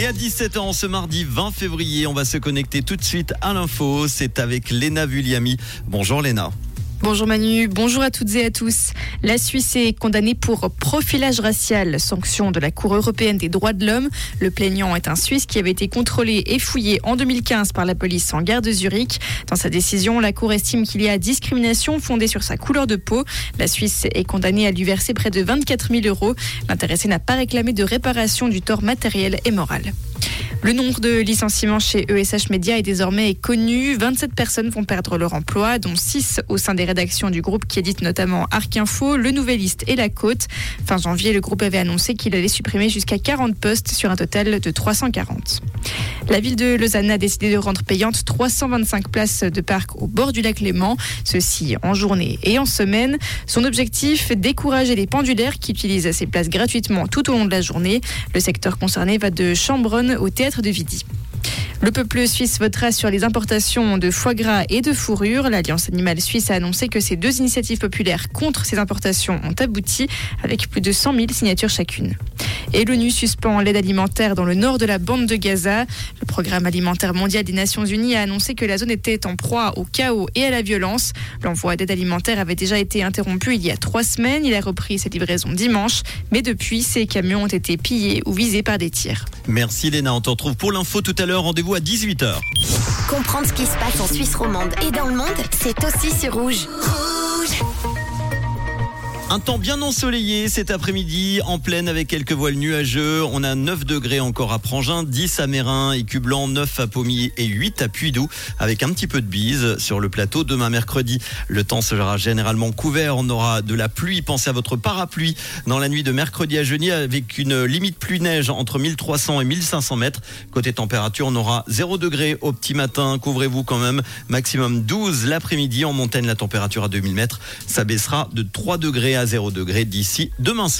Et à 17h, ce mardi 20 février, on va se connecter tout de suite à l'info. C'est avec Léna Vulliami. Bonjour Léna. Bonjour Manu, bonjour à toutes et à tous. La Suisse est condamnée pour profilage racial, sanction de la Cour européenne des droits de l'homme. Le plaignant est un Suisse qui avait été contrôlé et fouillé en 2015 par la police en gare de Zurich. Dans sa décision, la Cour estime qu'il y a discrimination fondée sur sa couleur de peau. La Suisse est condamnée à lui verser près de 24 000 euros. L'intéressé n'a pas réclamé de réparation du tort matériel et moral. Le nombre de licenciements chez ESH Media est désormais connu. 27 personnes vont perdre leur emploi, dont 6 au sein des rédactions du groupe qui édite notamment Arc Info, Le Nouvelliste et La Côte. Fin janvier, le groupe avait annoncé qu'il allait supprimer jusqu'à 40 postes sur un total de 340. La ville de Lausanne a décidé de rendre payante 325 places de parc au bord du lac Léman, ceci en journée et en semaine. Son objectif, décourager les pendulaires qui utilisent ces places gratuitement tout au long de la journée. Le secteur concerné va de Chambronne au théâtre de Vidy. Le peuple suisse votera sur les importations de foie gras et de fourrure. L'Alliance animale suisse a annoncé que ces deux initiatives populaires contre ces importations ont abouti avec plus de 100 000 signatures chacune. Et l'ONU suspend l'aide alimentaire dans le nord de la bande de Gaza. Le programme alimentaire mondial des Nations Unies a annoncé que la zone était en proie au chaos et à la violence. L'envoi d'aide alimentaire avait déjà été interrompu il y a trois semaines. Il a repris ses livraisons dimanche. Mais depuis, ces camions ont été pillés ou visés par des tirs. Merci Léna, on te retrouve pour l'info tout à l'heure. Rendez-vous à 18h. Comprendre ce qui se passe en Suisse romande et dans le monde, c'est aussi sur Rouge. Un temps bien ensoleillé cet après-midi, en pleine avec quelques voiles nuageux. On a 9 degrés encore à Prangin, 10 à Mérin et Cublan, 9 à Pommier et 8 à Puydou, avec un petit peu de bise sur le plateau demain mercredi. Le temps sera généralement couvert, on aura de la pluie. Pensez à votre parapluie dans la nuit de mercredi à jeudi avec une limite pluie-neige entre 1300 et 1500 mètres. Côté température, on aura 0 degré au petit matin, couvrez-vous quand même. Maximum 12 l'après-midi. En montagne, la température à 2000 mètres, ça baissera de 3 degrés à 0 degré d'ici demain soir.